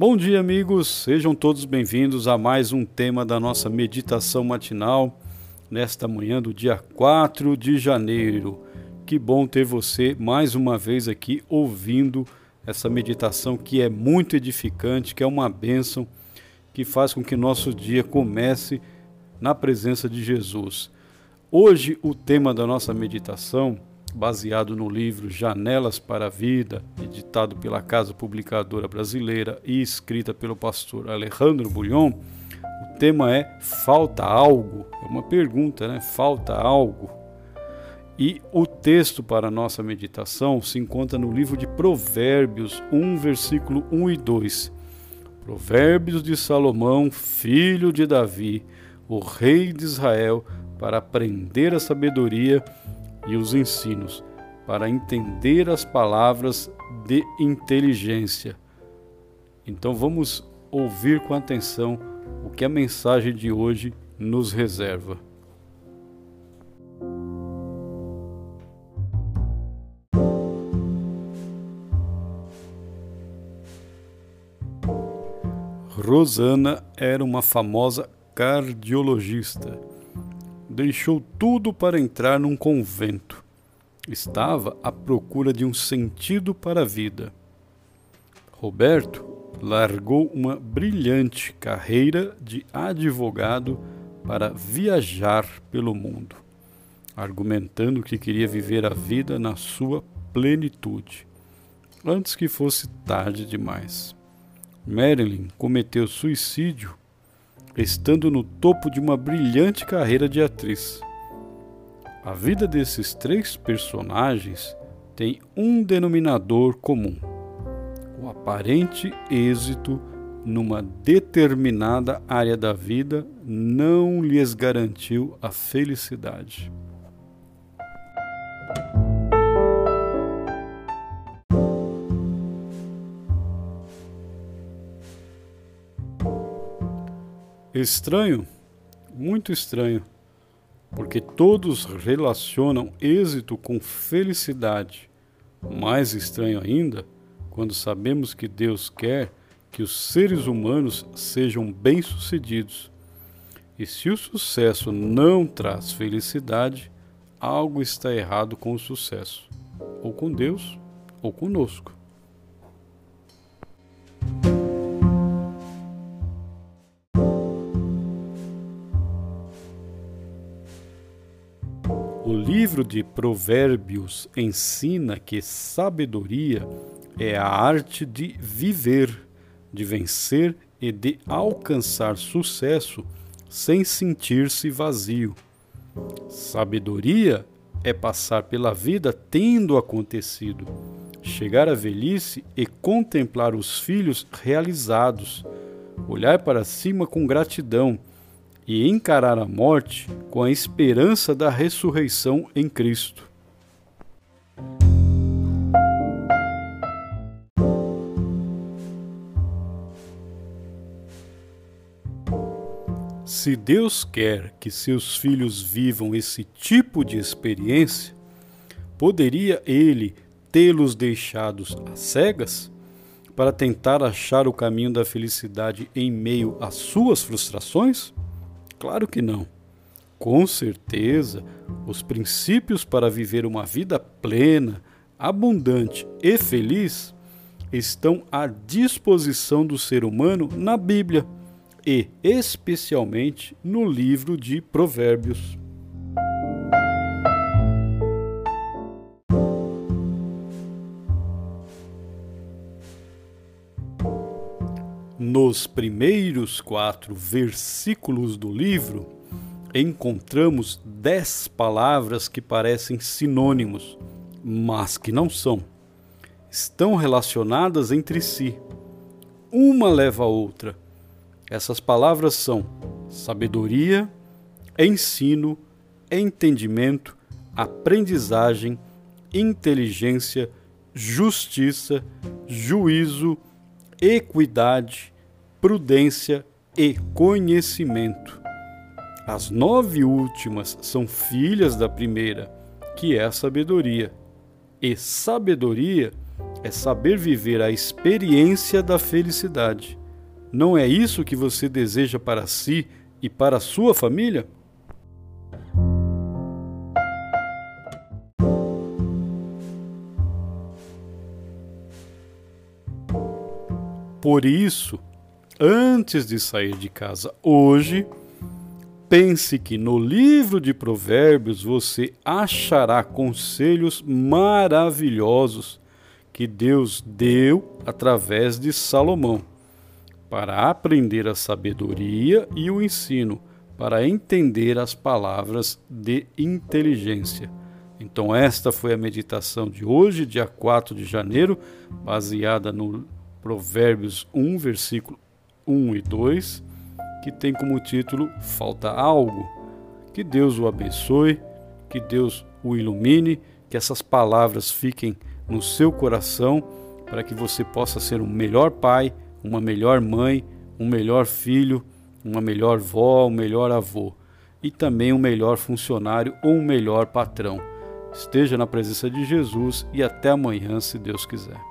Bom dia, amigos. Sejam todos bem-vindos a mais um tema da nossa meditação matinal nesta manhã do dia 4 de janeiro. Que bom ter você mais uma vez aqui ouvindo essa meditação que é muito edificante, que é uma bênção, que faz com que nosso dia comece na presença de Jesus. Hoje, o tema da nossa meditação baseado no livro Janelas para a Vida, editado pela Casa Publicadora Brasileira e escrita pelo pastor Alejandro Bulhon. O tema é Falta algo? É uma pergunta, né? Falta algo? E o texto para a nossa meditação se encontra no livro de Provérbios 1, versículo 1 e 2. Provérbios de Salomão, filho de Davi, o rei de Israel, para aprender a sabedoria e os ensinos, para entender as palavras de inteligência. Então vamos ouvir com atenção o que a mensagem de hoje nos reserva. Rosana era uma famosa cardiologista deixou tudo para entrar num convento. Estava à procura de um sentido para a vida. Roberto largou uma brilhante carreira de advogado para viajar pelo mundo, argumentando que queria viver a vida na sua plenitude, antes que fosse tarde demais. Marilyn cometeu suicídio estando no topo de uma brilhante carreira de atriz. A vida desses três personagens tem um denominador comum: o aparente êxito numa determinada área da vida não lhes garantiu a felicidade. Estranho? Muito estranho, porque todos relacionam êxito com felicidade. Mais estranho ainda, quando sabemos que Deus quer que os seres humanos sejam bem-sucedidos. E se o sucesso não traz felicidade, algo está errado com o sucesso, ou com Deus, ou conosco. Livro de Provérbios ensina que sabedoria é a arte de viver, de vencer e de alcançar sucesso sem sentir-se vazio. Sabedoria é passar pela vida tendo acontecido, chegar à velhice e contemplar os filhos realizados, olhar para cima com gratidão e encarar a morte com a esperança da ressurreição em Cristo. Se Deus quer que seus filhos vivam esse tipo de experiência, poderia Ele tê-los deixados às cegas para tentar achar o caminho da felicidade em meio às suas frustrações? Claro que não. Com certeza, os princípios para viver uma vida plena, abundante e feliz estão à disposição do ser humano na Bíblia e, especialmente, no livro de Provérbios. Nos primeiros quatro versículos do livro, encontramos dez palavras que parecem sinônimos, mas que não são. Estão relacionadas entre si. Uma leva a outra. Essas palavras são sabedoria, ensino, entendimento, aprendizagem, inteligência, justiça, juízo, equidade, prudência e conhecimento. As nove últimas são filhas da primeira, que é a sabedoria. E sabedoria é saber viver a experiência da felicidade. Não é isso que você deseja para si e para a sua família? Por isso, antes de sair de casa hoje, pense que no livro de Provérbios você achará conselhos maravilhosos que Deus deu através de Salomão para aprender a sabedoria e o ensino, para entender as palavras de inteligência. Então, esta foi a meditação de hoje, dia 4 de janeiro, baseada no Provérbios 1, versículo 1 e 2, que tem como título Falta Algo. Que Deus o abençoe, que Deus o ilumine, que essas palavras fiquem no seu coração para que você possa ser um melhor pai, uma melhor mãe, um melhor filho, uma melhor vó, um melhor avô e também um melhor funcionário ou um melhor patrão. Esteja na presença de Jesus e até amanhã, se Deus quiser.